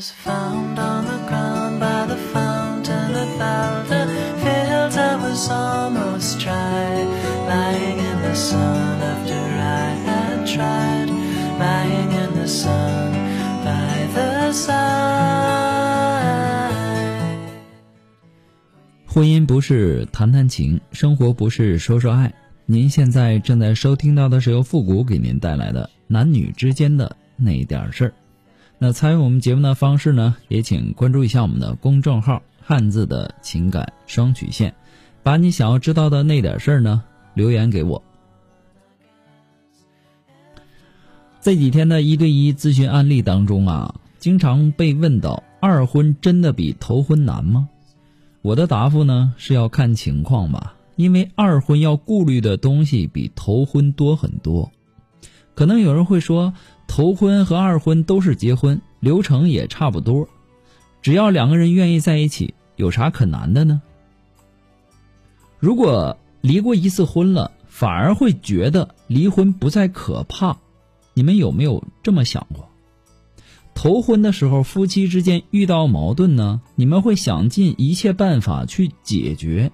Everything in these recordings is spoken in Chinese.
was found on the ground by the fountain about the fields I was almost dry, lying in the sun after I had tried, lying in the sun by the side. 婚姻不是谈谈情，生活不是说说爱。您现在正在收听到的是由复古给您带来的男女之间的那点事儿。那参与我们节目的方式呢，也请关注一下我们的公众号“汉字的情感双曲线”，把你想要知道的那点事儿呢留言给我。这几天的一对一咨询案例当中啊，经常被问到：二婚真的比头婚难吗？我的答复呢是要看情况吧，因为二婚要顾虑的东西比头婚多很多。可能有人会说，头婚和二婚都是结婚，流程也差不多，只要两个人愿意在一起，有啥可难的呢？如果离过一次婚了，反而会觉得离婚不再可怕，你们有没有这么想过？头婚的时候，夫妻之间遇到矛盾呢，你们会想尽一切办法去解决；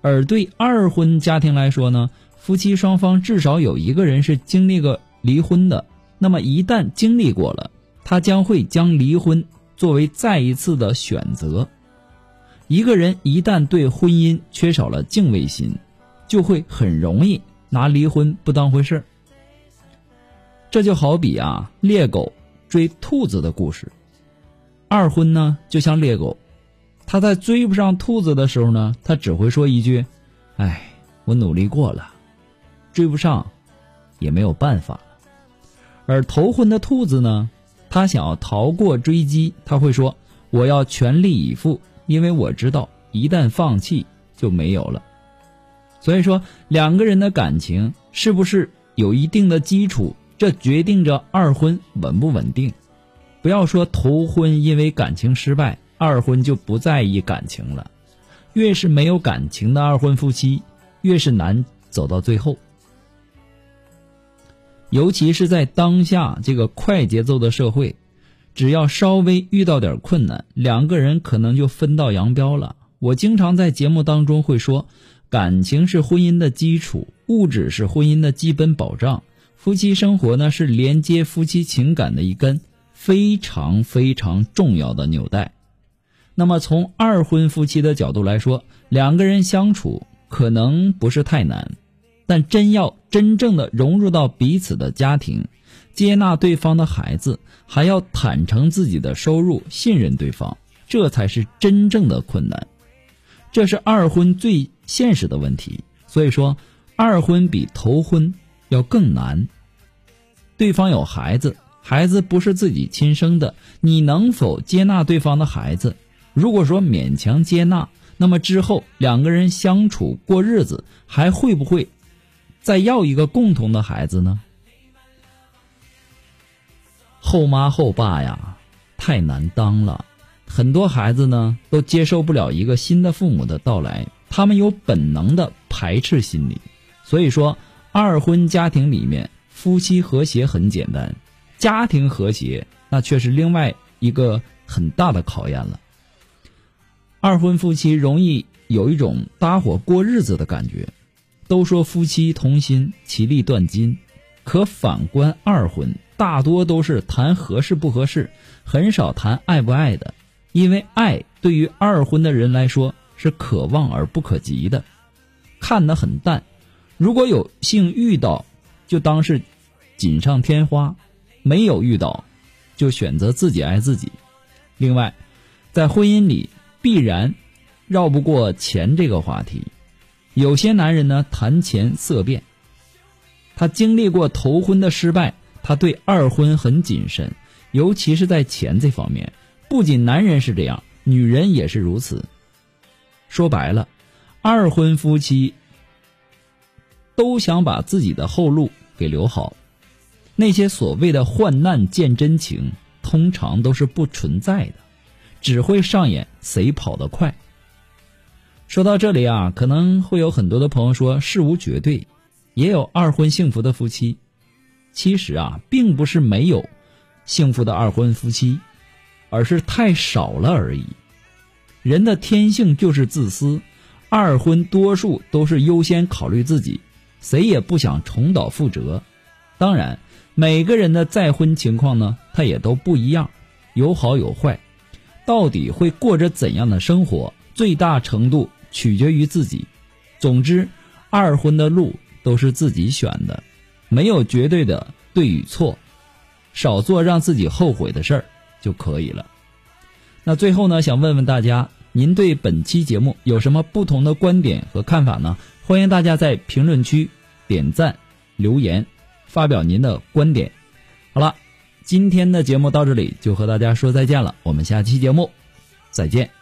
而对二婚家庭来说呢，夫妻双方至少有一个人是经历过离婚的，那么一旦经历过了，他将会将离婚作为再一次的选择。一个人一旦对婚姻缺少了敬畏心，就会很容易拿离婚不当回事儿。这就好比啊，猎狗。追兔子的故事，二婚呢就像猎狗，他在追不上兔子的时候呢，他只会说一句：“哎，我努力过了，追不上，也没有办法。”而头婚的兔子呢，他想要逃过追击，他会说：“我要全力以赴，因为我知道一旦放弃就没有了。”所以说，两个人的感情是不是有一定的基础？这决定着二婚稳不稳定。不要说头婚因为感情失败，二婚就不在意感情了。越是没有感情的二婚夫妻，越是难走到最后。尤其是在当下这个快节奏的社会，只要稍微遇到点困难，两个人可能就分道扬镳了。我经常在节目当中会说，感情是婚姻的基础，物质是婚姻的基本保障。夫妻生活呢，是连接夫妻情感的一根非常非常重要的纽带。那么，从二婚夫妻的角度来说，两个人相处可能不是太难，但真要真正的融入到彼此的家庭，接纳对方的孩子，还要坦诚自己的收入，信任对方，这才是真正的困难。这是二婚最现实的问题。所以说，二婚比头婚。要更难。对方有孩子，孩子不是自己亲生的，你能否接纳对方的孩子？如果说勉强接纳，那么之后两个人相处过日子，还会不会再要一个共同的孩子呢？后妈后爸呀，太难当了。很多孩子呢，都接受不了一个新的父母的到来，他们有本能的排斥心理。所以说。二婚家庭里面，夫妻和谐很简单，家庭和谐那却是另外一个很大的考验了。二婚夫妻容易有一种搭伙过日子的感觉，都说夫妻同心，其利断金，可反观二婚，大多都是谈合适不合适，很少谈爱不爱的，因为爱对于二婚的人来说是可望而不可及的，看得很淡。如果有幸遇到，就当是锦上添花；没有遇到，就选择自己爱自己。另外，在婚姻里必然绕不过钱这个话题。有些男人呢谈钱色变，他经历过头婚的失败，他对二婚很谨慎，尤其是在钱这方面。不仅男人是这样，女人也是如此。说白了，二婚夫妻。都想把自己的后路给留好，那些所谓的患难见真情，通常都是不存在的，只会上演谁跑得快。说到这里啊，可能会有很多的朋友说事无绝对，也有二婚幸福的夫妻。其实啊，并不是没有幸福的二婚夫妻，而是太少了而已。人的天性就是自私，二婚多数都是优先考虑自己，谁也不想重蹈覆辙。当然，每个人的再婚情况呢，他也都不一样，有好有坏。到底会过着怎样的生活，最大程度取决于自己。总之，二婚的路都是自己选的，没有绝对的对与错，少做让自己后悔的事儿就可以了。那最后呢，想问问大家，您对本期节目有什么不同的观点和看法呢？欢迎大家在评论区点赞、留言，发表您的观点。好了。今天的节目到这里就和大家说再见了，我们下期节目再见。